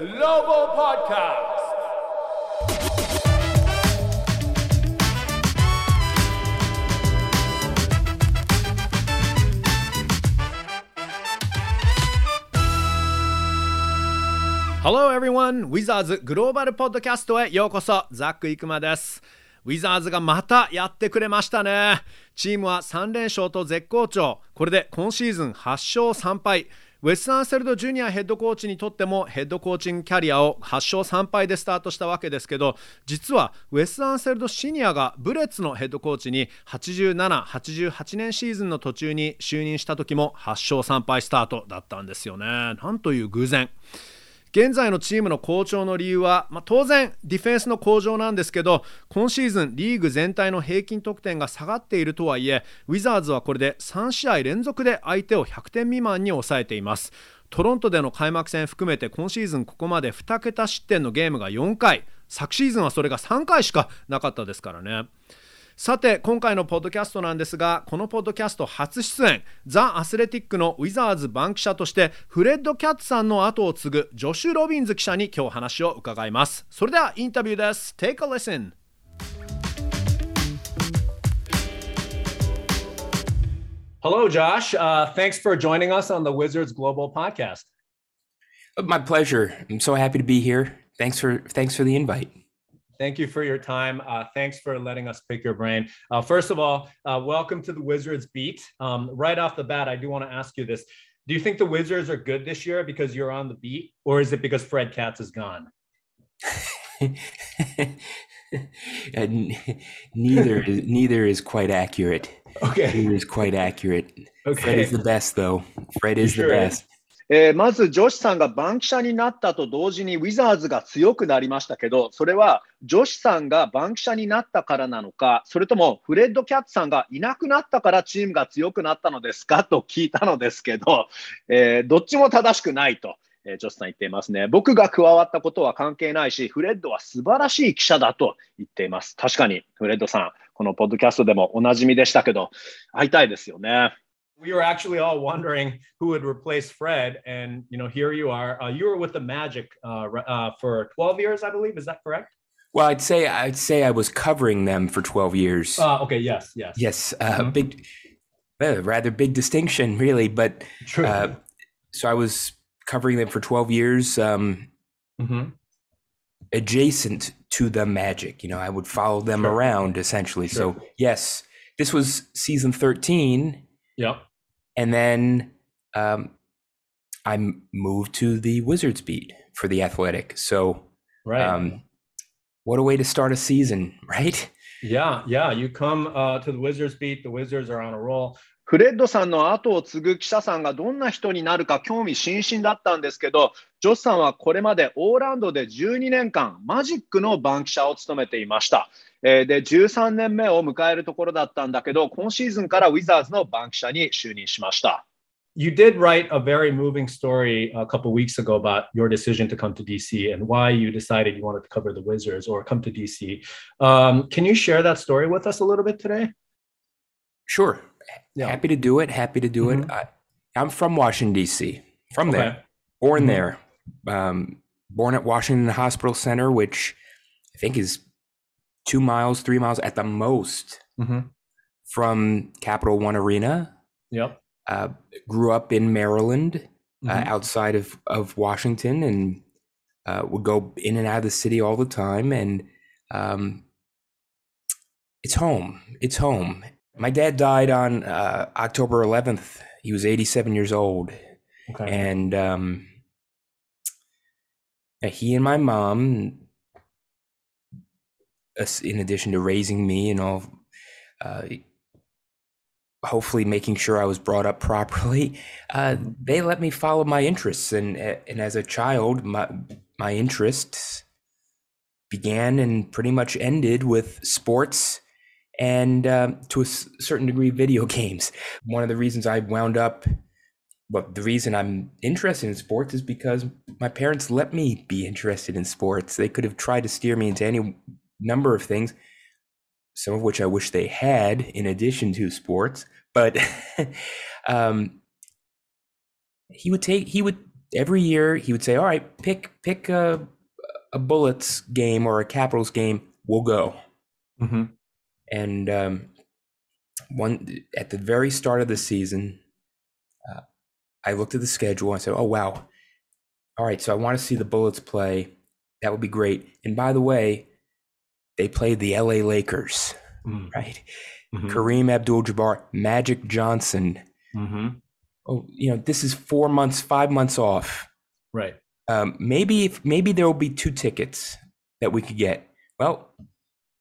Global Podcast. Hello everyone! ウィザーズグローバルポッドキャストへようこそ。ザック・イクマです。ウィザーズがまたやってくれましたね。チームは3連勝と絶好調。これで今シーズン8勝3敗。ウェス・タンセルド・ジュニアヘッドコーチにとってもヘッドコーチングキャリアを8勝3敗でスタートしたわけですけど実はウェス・タンセルド・シニアがブレッツのヘッドコーチに87、88年シーズンの途中に就任した時も8勝3敗スタートだったんですよね。なんという偶然。現在のチームの好調の理由は、まあ、当然ディフェンスの向上なんですけど今シーズンリーグ全体の平均得点が下がっているとはいえウィザーズはこれで3試合連続で相手を100点未満に抑えています。トロントでの開幕戦含めて今シーズンここまで2桁失点のゲームが4回。昨シーズンはそれが3回しかなかったですからね。さて今回のポッドキャストなんですがこのポッドキャスト初出演ザ・アスレティックのウィザーズ番記者としてフレッド・キャッツさんの後を継ぐジョシュ・ロビンズ記者に今日話を伺いますそれではインタビューです Take a listen Hello, Josh. Uh, thanks for joining us on the Wizards Global Podcast. My pleasure. I'm so happy to be here. Thanks for thanks for the invite. Thank you for your time. Uh, thanks for letting us pick your brain. Uh, first of all, uh, welcome to the Wizards beat. Um, right off the bat, I do want to ask you this. Do you think the Wizards are good this year because you're on the beat, or is it because Fred Katz is gone? neither is neither is quite accurate. Okay, neither is quite accurate. Okay. Fred is the best, though. Fred is sure the best. えー、まず、女子さんが番記者になったと同時にウィザーズが強くなりましたけど、それは女子さんが番記者になったからなのか、それともフレッド・キャッツさんがいなくなったからチームが強くなったのですか？と聞いたのですけど、えー、どっちも正しくないと。えー、ジョスさん言っていますね。僕が加わったことは関係ないし、フレッドは素晴らしい記者だと言っています。確かに、フレッドさん、このポッドキャストでもおなじみでしたけど、会いたいですよね。We were actually all wondering who would replace Fred, and you know, here you are. Uh, you were with the Magic uh, uh, for 12 years, I believe. Is that correct? Well, I'd say I'd say I was covering them for 12 years. Uh, okay. Yes. Yes. Yes. Uh, mm-hmm. Big, rather big distinction, really. But True. Uh, so I was covering them for 12 years. Um, mm-hmm. Adjacent to the Magic, you know, I would follow them sure. around essentially. Sure. So yes, this was season 13. Yep and then um, I moved to the Wizards beat for the Athletic. So, right. Um, what a way to start a season, right? Yeah, yeah. You come uh, to the Wizards beat. The Wizards are on a roll. フレッドさんの後を継ぐ記者さんがどんな人になるか興味津々だったんですけど、ジョスさんはこれまでオーランドで12年間、マジックの番記者を務めていました。 えー、で、13年目を迎えるところだったんだけど、今シーズンからウィザーズの番記者に就任しました。You did write a very moving story a couple weeks ago about your decision to come to DC and why you decided you wanted to cover the Wizards or come to DC. Um, can you share that story with us a little bit today? Sure. Yeah. Happy to do it. Happy to do mm-hmm. it. I, am from Washington, D.C., from okay. there, born mm-hmm. there, um, born at Washington Hospital Center, which I think is two miles, three miles at the most mm-hmm. from Capital One Arena. Yep. Uh, grew up in Maryland, uh, mm-hmm. uh, outside of, of Washington, and uh, would go in and out of the city all the time. And um, it's home. It's home. My dad died on uh, October 11th. He was 87 years old. Okay. And um, he and my mom in addition to raising me and all, uh, hopefully making sure I was brought up properly, uh, they let me follow my interests. And and as a child, my my interests began and pretty much ended with sports and um, to a certain degree video games. One of the reasons I wound up well, the reason I'm interested in sports is because my parents let me be interested in sports. They could have tried to steer me into any number of things, some of which I wish they had in addition to sports. But um, he would take he would every year he would say, "All right, pick pick a a Bullets game or a Capitals game. We'll go." Mm-hmm. And um, one at the very start of the season, uh, I looked at the schedule. and I said, "Oh wow, all right. So I want to see the Bullets play. That would be great." And by the way, they played the L.A. Lakers, Mm. right? Mm-hmm. Kareem Abdul-Jabbar, Magic Johnson. Mm-hmm. Oh, you know, this is four months, five months off. Right. Um, maybe if, maybe there will be two tickets that we could get. Well,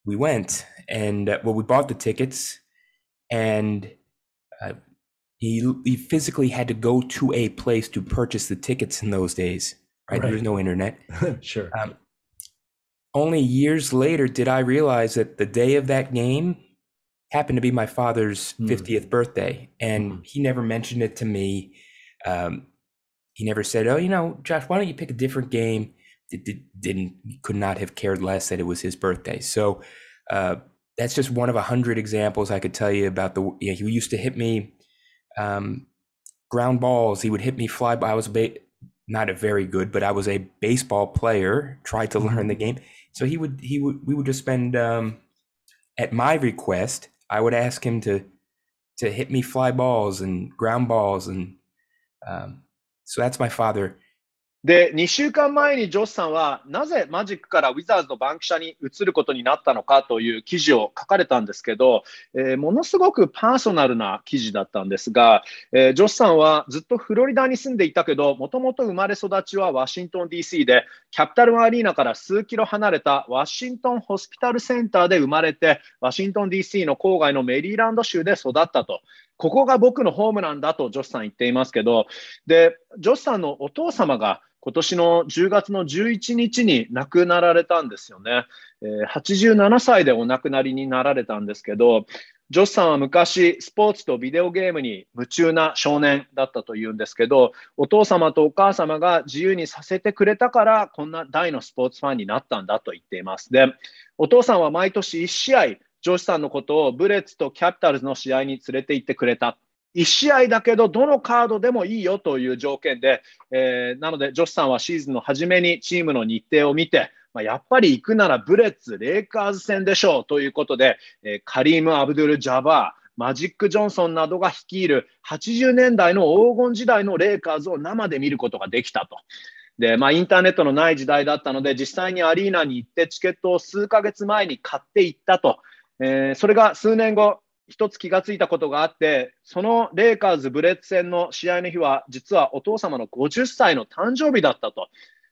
we went and uh, well, we bought the tickets, and uh, he he physically had to go to a place to purchase the tickets in those days. Right, Right. there's no internet. sure. Um, only years later did I realize that the day of that game happened to be my father's Hmm. 50th birthday, and Mhm. he never mentioned it to me. Um, he never said, "Oh, you know, Josh, why don't you pick a different game?" Did, didn't could not have cared less that it was his birthday. So uh, that's just one of a hundred examples I could tell you about the. Yeah, he used to hit me um, ground balls. He would hit me fly. by. I was a ba- not a very good, but I was a baseball player. Tried to learn the game, so he would he would we would just spend um, at my request. I would ask him to to hit me fly balls and ground balls and um, so that's my father. で、2週間前にジョスさんは、なぜマジックからウィザーズのバンキシャに移ることになったのかという記事を書かれたんですけど、えーものすごくパーソナルな記事だったんですが、えージョスさんはずっとフロリダに住んでいたけど、もともと生まれ育ちはワシントン DC で、キャピタルアリーナから数キロ離れたワシントンホスピタルセンターで生まれて、ワシントン DC の郊外のメリーランド州で育ったと。ここが僕のホームなんだとジョスさん言っていますけど、で、ジョスさんのお父様が今年の10月の11日に亡くなられたんですよね。え87歳でお亡くなりになられたんですけど、ジョスさんは昔、スポーツとビデオゲームに夢中な少年だったというんですけど、お父様とお母様が自由にさせてくれたから、こんな大のスポーツファンになったんだと言っています。で、お父さんは毎年1試合、ジョシさんのことをブレッツとキャピタルズの試合に連れて行ってくれた。1試合だけど、どのカードでもいいよという条件で、えーなので、ジョシさんはシーズンの初めにチームの日程を見て、まあ、やっぱり行くならブレッツ、レイカーズ戦でしょうということで、えーカリーム・アブドゥル・ジャバー、マジック・ジョンソンなどが率いる80年代の黄金時代のレイカーズを生で見ることができたと。で、まあ、インターネットのない時代だったので、実際にアリーナに行ってチケットを数ヶ月前に買っていったと。えーそれが数年後、一つ気がついたことがあって、そのレイカーズ・ブレッツ戦の試合の日は、実はお父様の50歳の誕生日だったと。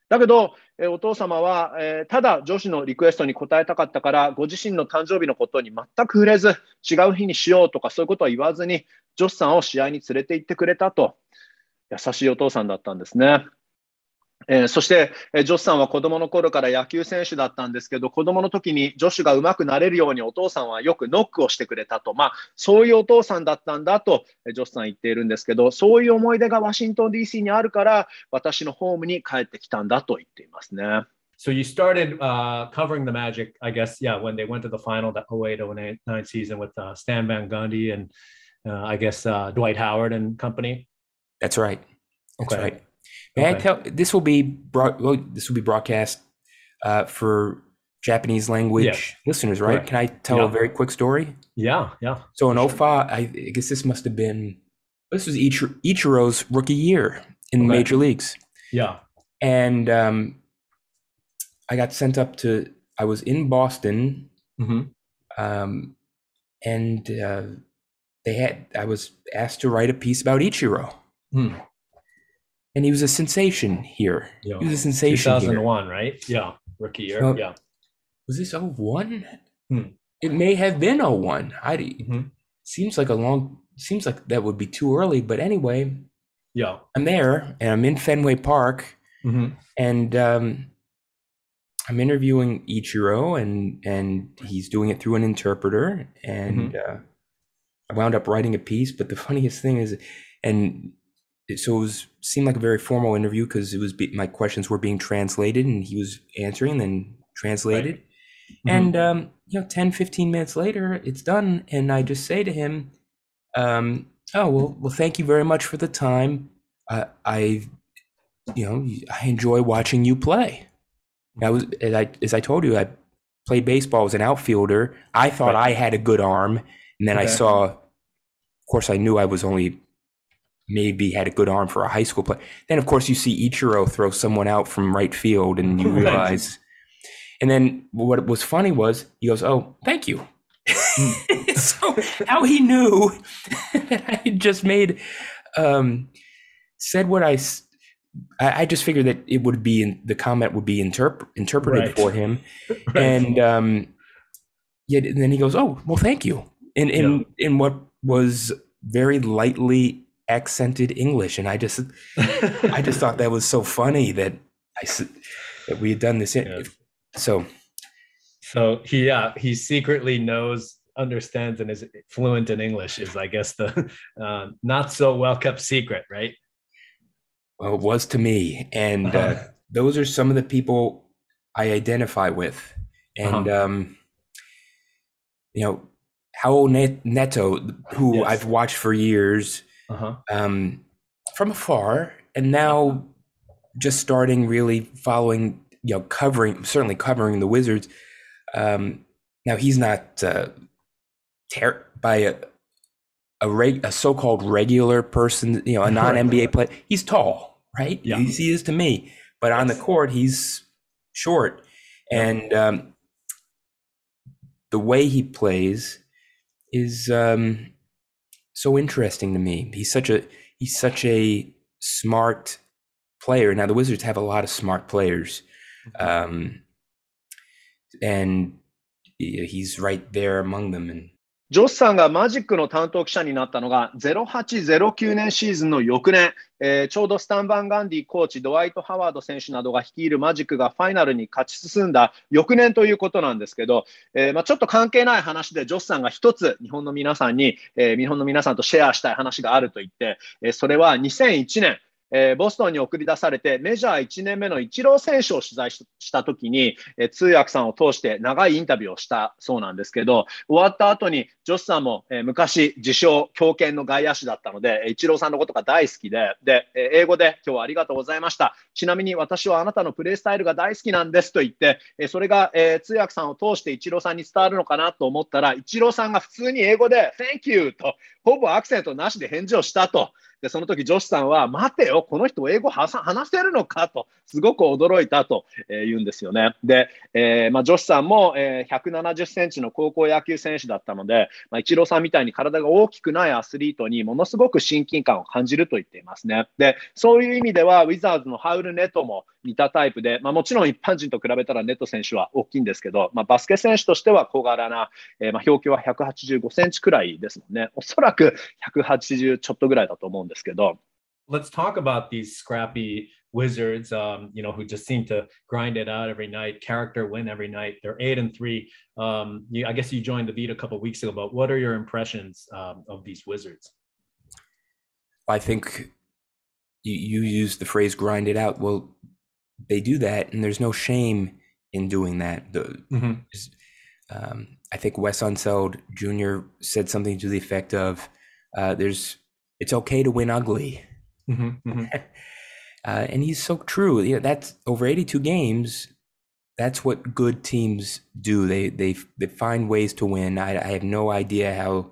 だけど、えお父様は、えーただ女子のリクエストに応えたかったから、ご自身の誕生日のことに全く触れず、違う日にしようとかそういうことは言わずに、ジョシさんを試合に連れて行ってくれたと。優しいお父さんだったんですね。えーそして、えージョシさんは子供の頃から野球選手だったんですけど、子供の時に女子が上手くなれるようにお父さんはよくノックをしてくれたと、まあ、そういうお父さんだったんだと、えージョシさん言っているんですけど、そういう思い出がワシントン DC にあるから、私のホームに帰ってきたんだと言っていますね。So you started uh, covering the Magic, I guess, yeah, when they went to the final, that 08 09 season with uh, Stan Van Gundy and uh, I guess uh, Dwight Howard and company. That's right. That's Okay. right. May I tell? This will be brought. Well, this will be broadcast uh, for Japanese language Yes. listeners, right? Correct. Can I tell a very quick story? Yeah, yeah. So in 05, I, I guess this must have been. This was Ichiro's rookie year in the Okay. major leagues, Yeah. and um, I got sent up to. I was in Boston, hmm um, and uh, they had. I was asked to write a piece about Ichiro, Hmm. And he was a sensation here. Yeah. He was a sensation here. 2001, right? Yeah. Rookie year. Oh. yeah. Was this 01? Hmm. It may have been 01. I Mhm. seems like a long seems like that would be too early, but anyway, Yeah. I'm there and I'm in Fenway Park hmm and um, I'm interviewing Ichiro and and he's doing it through an interpreter and uh, I wound up writing a piece, but the funniest thing is and so it was seemed like a very formal interview because it was be, my questions were being translated and he was answering then translated Mhm. and um, you know 10 15 minutes later it's done and i just say to him um, oh well well thank you very much for the time uh, i you know, I enjoy watching you play. I was, as I, as I told you, I played baseball as an outfielder. I thought Right. I had a good arm. And then I saw, of course, I knew I was only maybe had a good arm for a high school player. Then, of course, you see Ichiro throw someone out from right field and you realize. And then what was funny was he goes, Oh, thank you. so how he knew that I had just made, um, said what I. I just figured that it would be in, the comment would be interp- interpreted Right. for him, and um, yeah, and then he goes, "Oh, well, thank you," in in in what was very lightly accented English, and I just I just thought that was so funny that I that we had done this. In, Yes. So So he, yeah, he secretly knows, understands, and is fluent in English. Is I guess the uh, not so well kept secret, right? well, it was to me, and uh, those are some of the people I identify with, and um, you know, Raul Net- Neto, who Yes. I've watched for years. Uh huh. um, from afar, and now just starting really following, you know, covering certainly covering the Wizards. Um, now he's not uh, ter- by a a, reg- a so-called regular person, you know, a non NBA player. He's tall, right? Yeah. He's, he is to me, but on the court he's short, and um, the way he plays is um, so interesting to me. He's such a he's such a smart player. Now the Wizards have a lot of smart players, um, and he's right there among them. And ジョスさんがマジックの担当記者になったのが0809年シーズンの翌年、えーちょうどスタン・バン・ガンディコーチ、ドワイト・ハワード選手などが率いるマジックがファイナルに勝ち進んだ翌年ということなんですけど、えーまあ、ちょっと関係ない話で、ジョスさんが一つ日本の皆さんに、えー日本の皆さんとシェアしたい話があると言って、えーそれは2001年、えーボストンに送り出されて、メジャー1年目のイチロー選手を取材したときに、えー通訳さんを通して長いインタビューをしたそうなんですけど、終わった後に、ジョスさんも、えー昔、自称、強肩の外野手だったので、イチローさんのことが大好きで、で、えー英語で今日はありがとうございました。ちなみに私はあなたのプレースタイルが大好きなんですと言って、えーそれが、えー通訳さんを通してイチローさんに伝わるのかなと思ったら、イチローさんが普通に英語で、Thank you と、ほぼアクセントなしで返事をしたと。で、その時、ジョシさんは、待てよ、この人英語はさ話せるのか？と、すごく驚いたと、えー言うんですよね。で、えーまあ、ジョシさんも、えー170センチの高校野球選手だったので、まあ、イチローさんみたいに体が大きくないアスリートにものすごく親近感を感じると言っていますね。で、そういう意味では、ウィザーズのハウル・ネトも似たタイプで、まあ、もちろん一般人と比べたらネット選手は大きいんですけど、まあ、バスケ選手としては小柄な、えーまあ、表記は185センチくらいですもんね。おそらく180ちょっとぐらいだと思うんですけど、 Let's talk about these scrappy wizards, um, you know, who just seem to grind it out every night, character win every night. They're eight and three. Um, you, I guess you joined the beat a couple weeks ago, but what are your impressions um, of these wizards? I think you, you used the phrase "grind it out." Well, they do that, and there's no shame in doing that. The, um, I think Wes Unseld Jr. said something to the effect of, uh, "There's it's okay to win ugly," uh, and he's so true. You know, that's over 82 games. That's what good teams do. They they they find ways to win. I, I have no idea how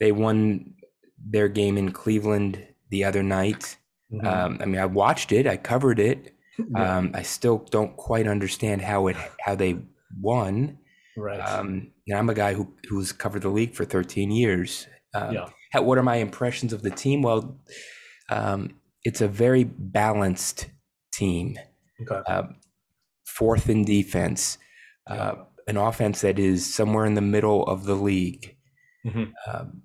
they won their game in Cleveland the other night. Um, I mean, I watched it. I covered it. Um, I still don't quite understand how it how they won. right. Um, and I'm a guy who who's covered the league for 13 years. Um, Yeah. How, what are my impressions of the team? Well, um, it's a very balanced team. okay. Uh, fourth in defense, uh, an offense that is somewhere in the middle of the league. Mhm. Um,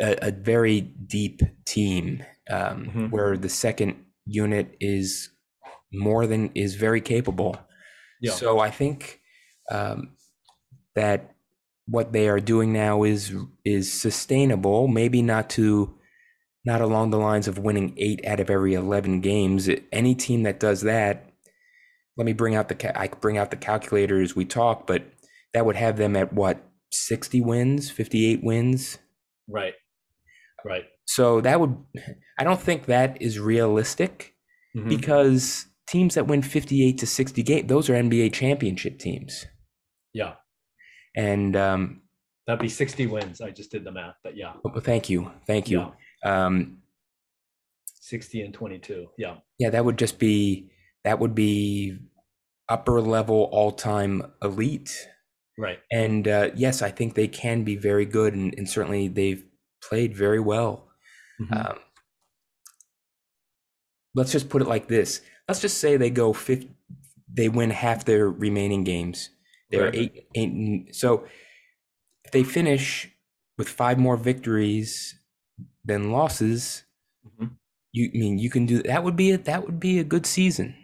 a, a very deep team um, Mhm. where the second unit is more than is very capable. Yeah. So I think um, that what they are doing now is is sustainable. Maybe not to not along the lines of winning eight out of every eleven games. Any team that does that, let me bring out the I bring out the calculator as we talk, but that would have them at what sixty wins, fifty eight wins. right. Right. So that would, I don't think that is realistic Mhm. because teams that win 58 to 60 games, those are NBA championship teams. Yeah. And um, That'd be 60 wins. I just did the math, but yeah. thank you. Thank you. Yeah. Um, 60 and 22. Yeah. yeah, that would just be, that would be upper level all time elite. Right. And uh, yes, I think they can be very good, and, and certainly they've played very well. Mhm. Um, let's just put it like this. Let's just say they go 50, they win half their remaining games. They're Right. eight, eight. So if they finish with five more victories than losses, Mhm. you I mean you can do that. Would be a, that would be a good season.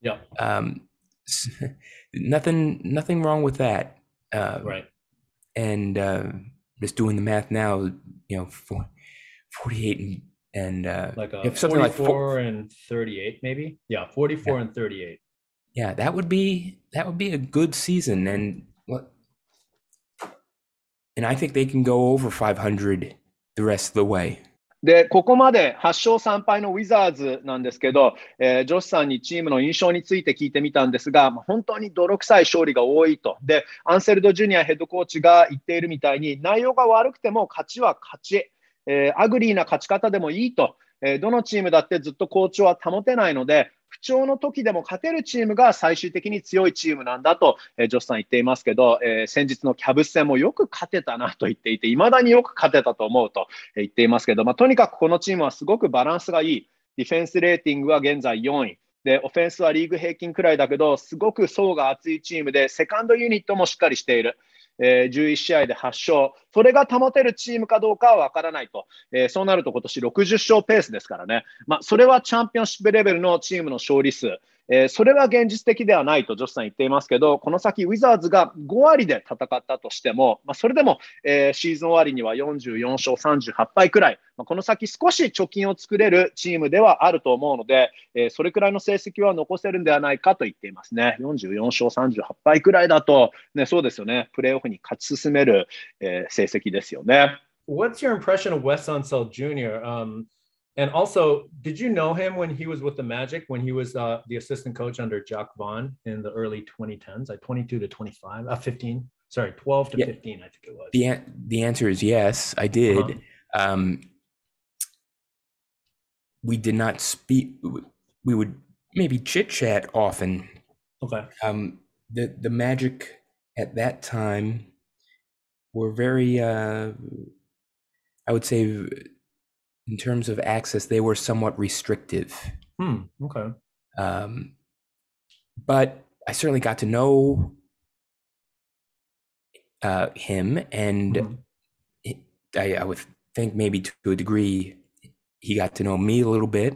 Yeah. Um, nothing, nothing wrong with that. Uh, Right. and uh, just doing the math now, you know, four, 48 and, and uh, Like a something 44 like four, and 38, maybe. Yeah. 44 and 38. Yeah, that would be that would be a good season, and what, and I think they can go over 500 the rest of the way. で、ここまで8勝3敗のウィザーズなんですけど、えージョシさんにチームの印象について聞いてみたんですが、まあ本当に泥臭い勝利が多いと。で、アンセルド・ジュニアヘッドコーチが言っているみたいに、内容が悪くても勝ちは勝ち、えーアグリーな勝ち方でもいいと、えーどのチームだってずっと好調は保てないので、不調の時でも勝てるチームが最終的に強いチームなんだと、えージョシさん言っていますけど、えー先日のキャブス戦もよく勝てたなと言っていて、いまだによく勝てたと思うと言っていますけど、まあ、とにかくこのチームはすごくバランスがいい。ディフェンスレーティングは現在4位。で、オフェンスはリーグ平均くらいだけど、すごく層が厚いチームで、セカンドユニットもしっかりしている。えー11試合で8勝。それが保てるチームかどうかは分からないと。えーそうなると今年60勝ペースですからね。まあ、それはチャンピオンシップレベルのチームの勝利数。えーそれは現実的ではないとジョシさん言っていますけど、この先ウィザーズが5割で戦ったとしても、まあ、それでも、えーシーズン終わりには44勝38敗くらい、まあ、この先少し貯金を作れるチームではあると思うので、えーそれくらいの成績は残せるんではないかと言っていますね。44勝38敗くらいだと、ね、そうですよね、プレーオフに勝ち進める、え成績ですよね。What's your impression of Wes Unseld Jr.? Um, and also, did you know him when he was with the Magic, when he was uh, the assistant coach under Jacque Vaughn in the early 2010s, like 22 to 25, uh, 15, sorry, 12 to Yeah. 15, I think it was. The an- the answer is yes, I did. Uh-huh. Um, we did not speak. We would maybe chit chat often. Okay. Um, the the Magic at that time were very, uh, I would say, in terms of access, they were somewhat restrictive. Hmm. Okay. Um, but I certainly got to know uh, him, and Mhm. it- I, I would think maybe to a degree he got to know me a little bit,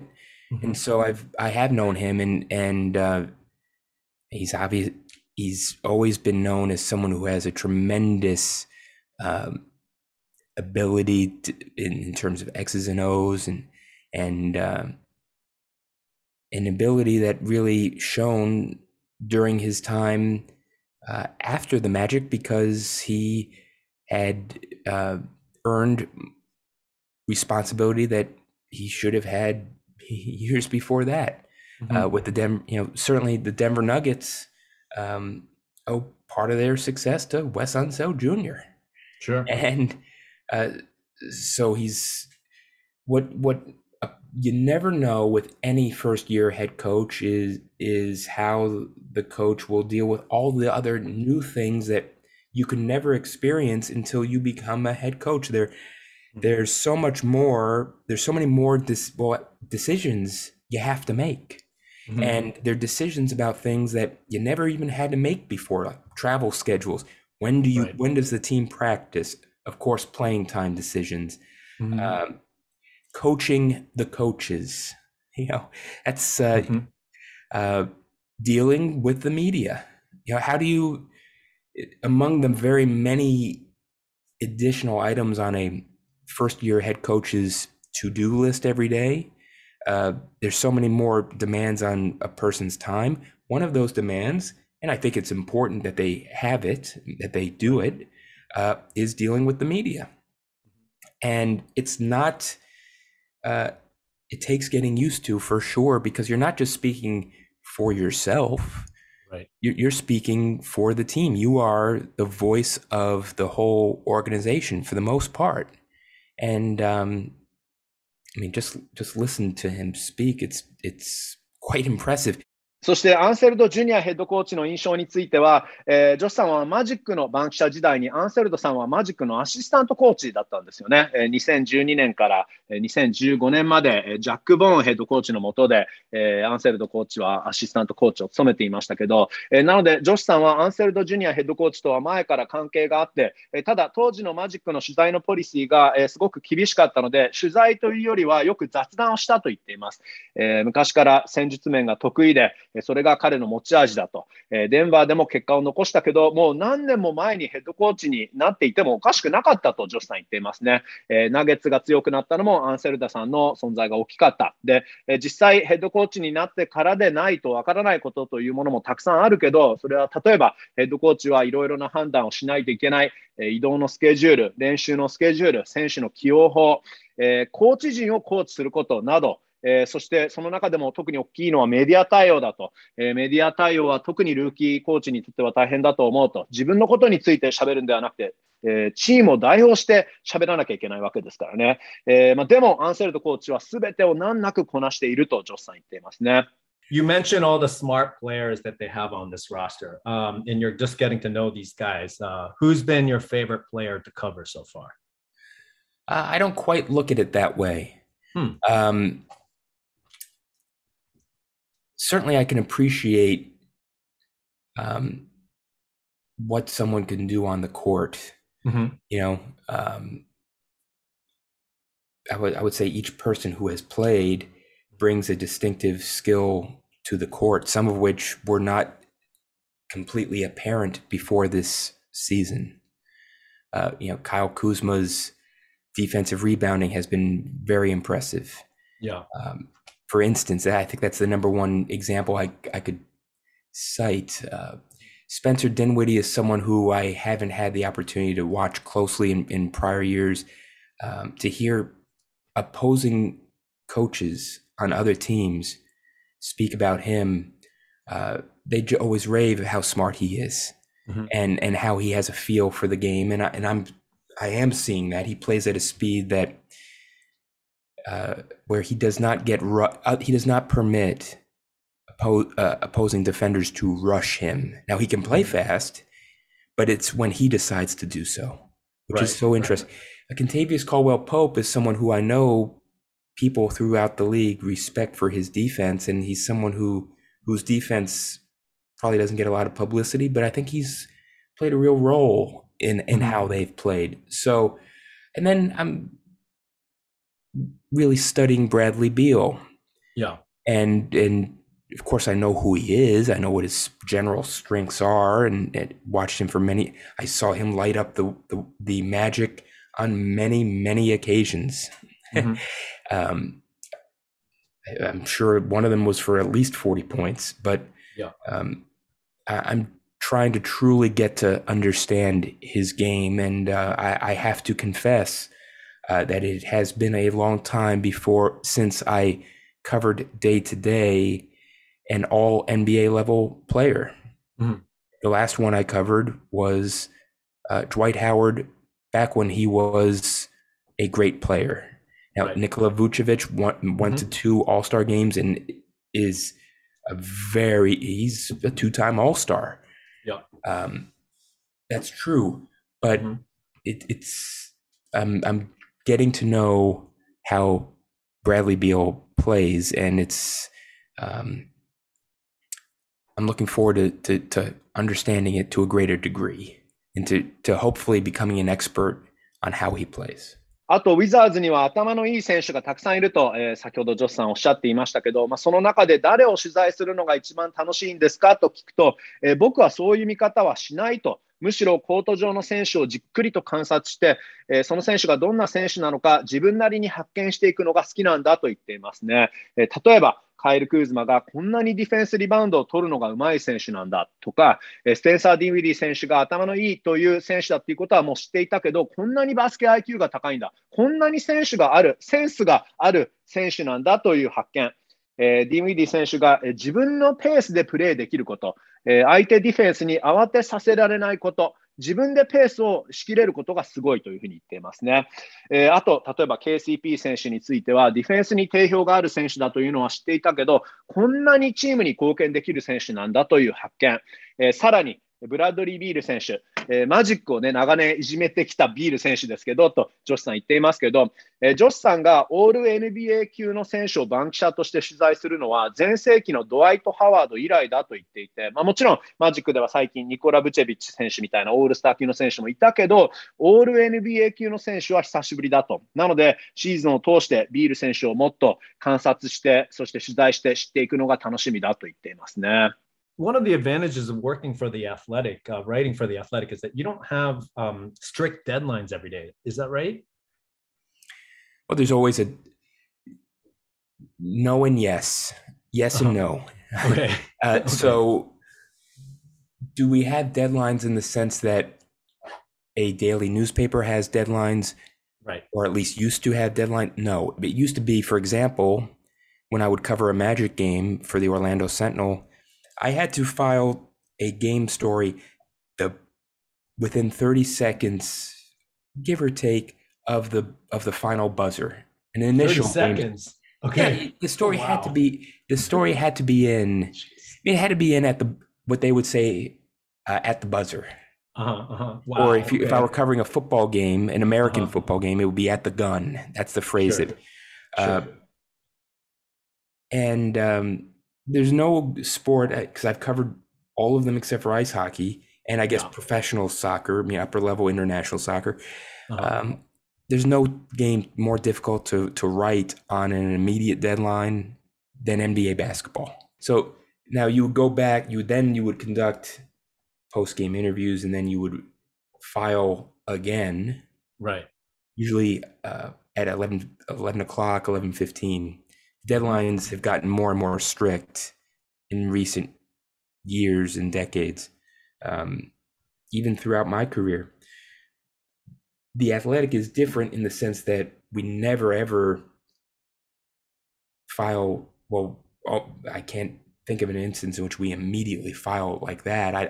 Mhm. and so I've I have known him, and and uh, he's obvious. He's always been known as someone who has a tremendous um, ability to, in, in terms of X's and O's, and and um, an ability that really shone during his time uh, after the Magic because he had uh, earned responsibility that he should have had years before that uh, Mhm. with the Denver. You know, certainly the Denver Nuggets um, owe part of their success to Wes Unseld Jr. Sure. and uh, so he's what what uh, you never know with any first year head coach is is how the coach will deal with all the other new things that you can never experience until you become a head coach. There there's so much more there's so many more dis- well, decisions you have to make. Mhm. and they're decisions about things that you never even had to make before like travel schedules. When do you Right. when does the team practice of course playing time decisions Mhm. um, coaching the coaches you know that's uh, Mhm. uh, dealing with the media you know how do you among the very many additional items on a first year head coach's to-do list every day uh, there's so many more demands on a person's time one of those demands and i think it's important that they have it that they do it uh, is dealing with the media and it's not. Uh, it takes getting used to for sure because you're not just speaking for yourself. Right. You're speaking for the team. You are the voice of the whole organization for the most part, and um, I mean, just just listen to him speak. It's it's quite impressive. そしてアンセルド・ジュニアヘッドコーチの印象については、えー、ジョシさんはマジックのバンキシャ時代にアンセルドさんはマジックのアシスタントコーチだったんですよね。えー、2012年から2015年までジャック・ボーンヘッドコーチのもとで、えー、アンセルドコーチはアシスタントコーチを務めていましたけど、えー、なのでジョシさんはアンセルド・ジュニアヘッドコーチとは前から関係があって、えー、ただ当時のマジックの取材のポリシーが、えー、すごく厳しかったので取材というよりはよく雑談をしたと言っています。えー、昔から戦術面が得意で、それが彼の持ち味だと、え、デンバーでも結果を残したけど、もう何年も前にヘッドコーチになっていてもおかしくなかったと、ジョスさん言っていますね。え、ナゲッツが強くなったのもアンセルダさんの存在が大きかった。で、え、実際ヘッドコーチになってからでないとわからないことというものもたくさんあるけど、それは例えばヘッドコーチはいろいろな判断をしないといけない、え、移動のスケジュール、練習のスケジュール、選手の起用法、えー、コーチ陣をコーチすることなど、えー、そしてその中でも特に大きいのはメディア対応だと、えー、メディア対応は特にルーキーコーチにとっては大変だと思うと、自分のことについて喋るんではなくて、えー、チームを代表して喋らなきゃいけないわけですからね。えーまあ、でも、アンセルドコーチはすべてを難なくこなしていると、ジョスさん言っていますね。You mentioned all the smart players that they have on this roster, um, and you're just getting to know these guys. Uh, who's been your favorite player to cover so far? Uh, I don't quite look at it that way. Hmm. Um, certainly I can appreciate um, what someone can do on the court. Mm-hmm. You know, um, I would I would say each person who has played brings a distinctive skill to the court, some of which were not completely apparent before this season. Uh, you know, Kyle Kuzma's defensive rebounding has been very impressive. Yeah. Um, for instance, I think that's the number one example I, I could cite. Uh, Spencer Dinwiddie is someone who I haven't had the opportunity to watch closely in, in prior years. Um, to hear opposing coaches on other teams speak about him, uh, they always rave how smart he is mm-hmm. and and how he has a feel for the game. And I, and I'm I am seeing that he plays at a speed that uh, where he does not get ru- uh, he does not permit oppo- uh, opposing defenders to rush him. Now he can play fast, but it's when he decides to do so, which right, is so interesting. Right. Kentavious Caldwell Pope is someone who I know people throughout the league respect for his defense, and he's someone who whose defense probably doesn't get a lot of publicity, but I think he's played a real role in in mm-hmm. how they've played. So, and then I'm really studying Bradley Beal. Yeah. And and of course I know who he is. I know what his general strengths are and, and watched him for many I saw him light up the the, the magic on many, many occasions. Mm-hmm. um, I, am sure one of them was for at least 40 points, but yeah. um, I, am trying to truly get to understand his game. And uh, I, I have to confess uh, that it has been a long time before since I covered day to day an all NBA level player. Mm-hmm. The last one I covered was uh, Dwight Howard back when he was a great player. Now, right. Nikola Vucevic went, went mm-hmm. to two All Star games and is a very, he's a two time All Star. Yeah. Um, that's true. But mm-hmm. it, it's, I'm, I'm getting to know how Bradley Beal plays, and it's um, I'm looking forward to, to, to understanding it to a greater degree and to to hopefully becoming an expert on how he plays. あと、ウィザーズには頭のいい選手がたくさんいると、えー、先ほどジョスさんおっしゃっていましたけど、まあ、その中で誰を取材するのが一番楽しいんですかと聞くと、えー、僕はそういう見方はしないと。むしろコート上の選手をじっくりと観察して、えー、その選手がどんな選手なのか自分なりに発見していくのが好きなんだと言っていますね。えー、例えば、カイル・クーズマがこんなにディフェンスリバウンドを取るのがうまい選手なんだとか、スペンサー・ディンウィディ選手が頭のいいという選手だっていうことはもう知っていたけど、こんなにバスケ IQ が高いんだ、こんなに選手がある、センスがある選手なんだという発見。えー、ディンウィディ選手が、え、自分のペースでプレーできること、えー、相手ディフェンスに慌てさせられないこと、自分でペースを仕切れることがすごいというふうに言っていますね。えー、あと、例えば KCP 選手については、ディフェンスに定評がある選手だというのは知っていたけど、こんなにチームに貢献できる選手なんだという発見。えー、さらに、ブラッドリー・ビール選手、えー、マジックをね、長年いじめてきたビール選手ですけど、と、ジョシさん言っていますけど、えー、ジョシさんがオール NBA 級の選手を番記者として取材するのは、全盛期のドワイト・ハワード以来だと言っていて、まあ、もちろん、マジックでは最近、ニコラ・ブチェビッチ選手みたいなオールスター級の選手もいたけど、オール NBA 級の選手は久しぶりだと。なので、シーズンを通してビール選手をもっと観察して、そして取材して知っていくのが楽しみだと言っていますね。One of the advantages of working for the athletic uh, writing for the athletic is that you don't have um, strict deadlines every day. Is that right? Well there's always a no and yes yes and uh-huh. no. Okay. uh, okay. so do we have deadlines in the sense that a daily newspaper has deadlines? Right. Or at least used to have deadline? No. It used to be for example when i would cover a magic game for the orlando sentinel I had to file a game story the within 30 seconds, give or take, of the of the final buzzer. An initial 30 seconds. Okay. Yeah, the story oh, wow. had to be the story had to be in. it had to be in at the what they would say uh, at the buzzer. Uh-huh, uh-huh. Wow, or if you, okay. if I were covering a football game, an American uh-huh. football game, it would be at the gun. That's the phrase sure. that. Uh, sure. And um, there's no sport because uh, I've covered all of them except for ice hockey and I guess yeah. professional soccer, I mean upper level international soccer. Uh-huh. Um, there's no game more difficult to to write on an immediate deadline than NBA basketball. So now you would go back, you would then you would conduct post game interviews, and then you would file again. Right. Usually uh, at 11, 11 o'clock, eleven fifteen deadlines have gotten more and more strict in recent years and decades, um, even throughout my career. The athletic is different in the sense that we never ever file. Well, oh, I can't think of an instance in which we immediately file like that. I,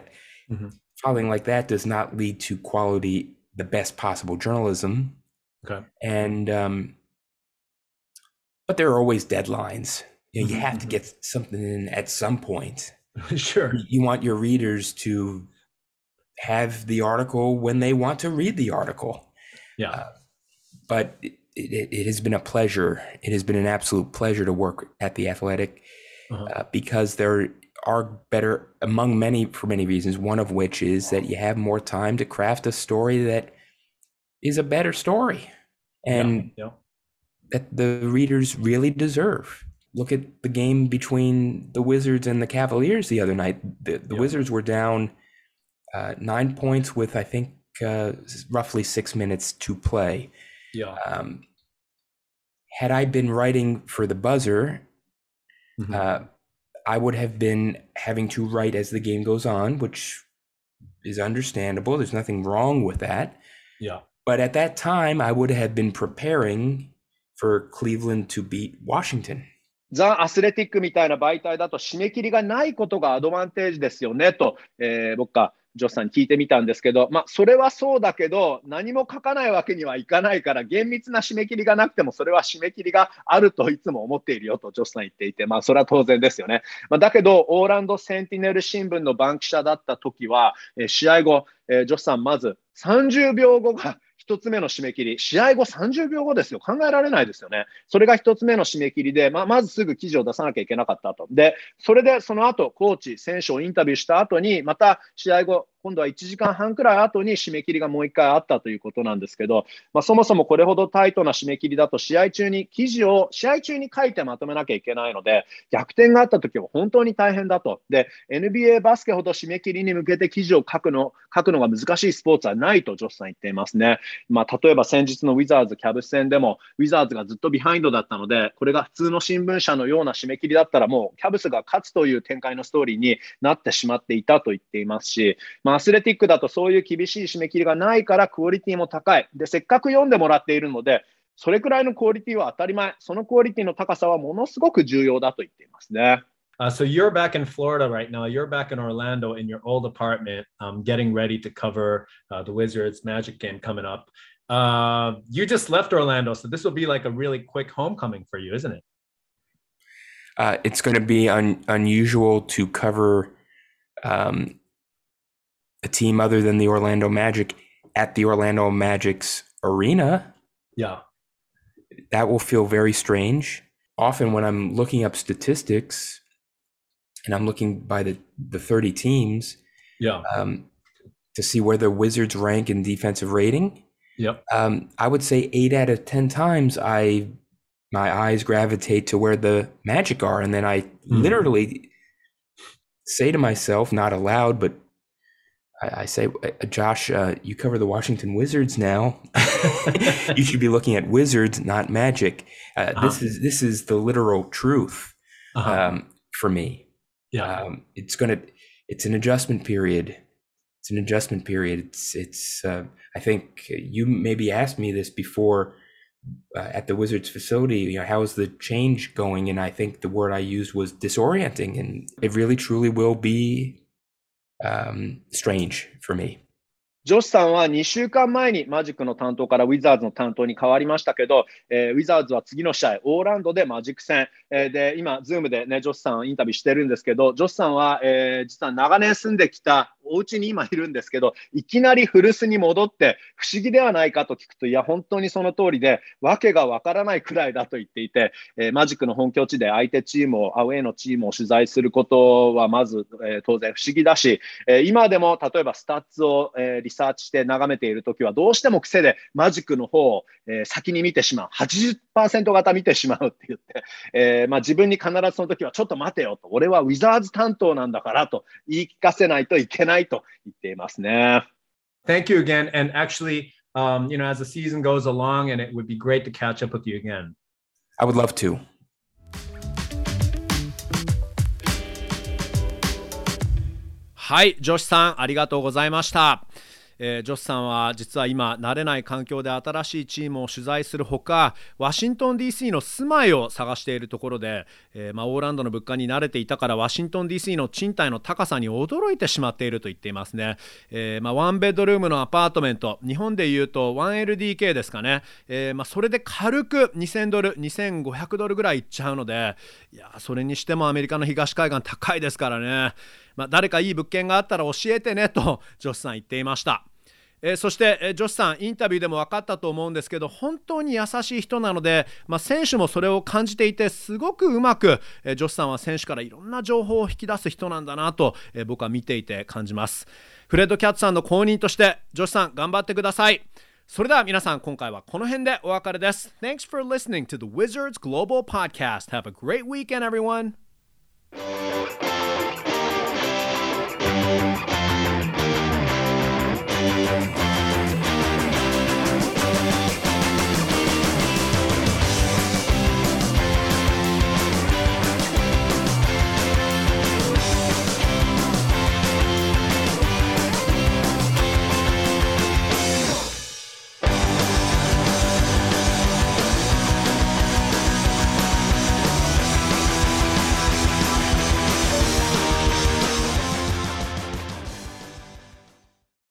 mm-hmm. Filing like that does not lead to quality, the best possible journalism. Okay. And um, but there are always deadlines. You, know, you have to mm-hmm. get something in at some point. sure. You want your readers to have the article when they want to read the article. Yeah. Uh, but it, it, it, has been a pleasure. It has been an absolute pleasure to work at the Athletic uh-huh. uh, because there are better among many for many reasons. One of which is that you have more time to craft a story that is a better story, and yeah, yeah that the readers really deserve. Look at the game between the Wizards and the Cavaliers the other night. The, the yeah. Wizards were down uh, nine points with, I think, uh, roughly six minutes to play. Yeah. Um, had I been writing for the buzzer, mm-hmm. uh, I would have been having to write as the game goes on, which is understandable. There's nothing wrong with that. Yeah. But at that time, I would have been preparing for Cleveland to beat Washington. ザ・アスレティックみたいな媒体だと締め切りがないことがアドバンテージですよねと、えー、僕がジョスさんに聞いてみたんですけど、まあ、それはそうだけど、何も書かないわけにはいかないから、厳密な締め切りがなくても、それは締め切りがあるといつも思っているよとジョスさん言っていて、まあ、それは当然ですよね。まあ、だけど、オーランド・センティネル新聞の番記者だった時は、えー、試合後、えー、ジョスさん、まず30秒後が1つ目の締め切り、試合後30秒後ですよ。考えられないですよね。それが1つ目の締め切りで、ま、まずすぐ記事を出さなきゃいけなかったと。で、それでその後、コーチ、選手をインタビューした後に、また試合後、今度は1時間半くらい後に締め切りがもう1回あったということなんですけど、まあ、そもそもこれほどタイトな締め切りだと、試合中に記事を試合中に書いてまとめなきゃいけないので、逆転があった時は本当に大変だと。で、NBA バスケほど締め切りに向けて記事を書くの書くのが難しいスポーツはないと、ジョスさん言っていますね。まあ、例えば先日のウィザーズ・キャブス戦でも、ウィザーズがずっとビハインドだったので、これが普通の新聞社のような締め切りだったら、もうキャブスが勝つという展開のストーリーになってしまっていたと言っていますし、まあ、アスレティックだとそういう厳しい締め切りがないからクオリティも高い。で、せっかく読んでもらっているので、それくらいのクオリティは当たり前。そのクオリティの高さはものすごく重要だと言っていますね。Uh, so you're back in Florida right now. You're back in Orlando in your old apartment, um, getting ready to cover uh, the Wizards Magic game coming up. Uh, you just left Orlando, so this will be like a really quick homecoming for you, isn't it? Uh, it's going to be un- unusual to cover um, a team other than the Orlando Magic at the Orlando Magic's arena. Yeah. That will feel very strange. Often, when I'm looking up statistics and I'm looking by the, the 30 teams yeah. Um, to see where the Wizards rank in defensive rating, Yep. um, I would say eight out of 10 times I my eyes gravitate to where the magic are. And then I literally say to myself, not aloud, but I, I say, "Uh, Josh, uh, you cover the Washington Wizards now. you should be looking at Wizards, not Magic. Uh, This Uh-huh. is this is the literal truth Uh-huh. um, for me. yeah. Um, it's gonna. It's an adjustment period. It's an adjustment period. It's. It's. Uh, I think you maybe asked me this before uh, at the Wizards facility. You know, how's the change going? And I think the word I used was disorienting, and it really truly will be um, strange for me. ジョシさんは2週間前にマジックの担当からウィザーズの担当に変わりましたけど、えーウィザーズは次の試合、オーランドでマジック戦、えーで今、ズームで、ね、ジョシさんインタビューしてるんですけど、ジョシさんは、えー実は長年住んできたお家に今いるんですけど、いきなり古巣に戻って不思議ではないかと聞くと、いや、本当にその通りで、わけがわからないくらいだと言っていて、えーマジックの本拠地で相手チームを、アウェーのチームを取材することはまず、えー当然不思議だし、えー今でも例えばスタッツを、えリサーチして眺めているときは、どうしても癖でマジックの方を、え先に見てしまう、80%型見てしまうって言って、えまあ、自分に必ずその時はちょっと待てよと、俺はウィザーズ担当なんだからと言い聞かせないといけなと言っていますね。 Thank you again. And actually, um, you know, as the season goes along, and it would be great to catch up with you again. I would love to. はい、ジョシさん、ありがとうございました。 えージョシさんは実は今慣れない環境で新しいチームを取材するほかワシントン DC の住まいを探しているところで、えーまあ、オーランドの物価に慣れていたからワシントン DC の賃貸の高さに驚いてしまっていると言っていますね、えーまあ、ワンベッドルームのアパートメント日本でいうと 1LDK ですかね、えまあ、それで軽く2000ドル2500ドルぐらいいっちゃうのでいやそれにしてもアメリカの東海岸高いですからね。まあ、誰かいい物件があったら教えてねと ジョシさん言っていました。えーそして、えージョシさんインタビューでも分かったと思うんですけど本当に優しい人なので、まあ、選手もそれを感じていてすごくうまく、えージョシさんは選手からいろんな情報を引き出す人なんだなと、えー僕は見ていて感じます。フレッド・キャッツさんの後任としてジョシさん頑張ってください。それでは皆さん今回はこの辺でお別れです。Thanks for listening to the Wizards Global Podcast. Have a great weekend everyone.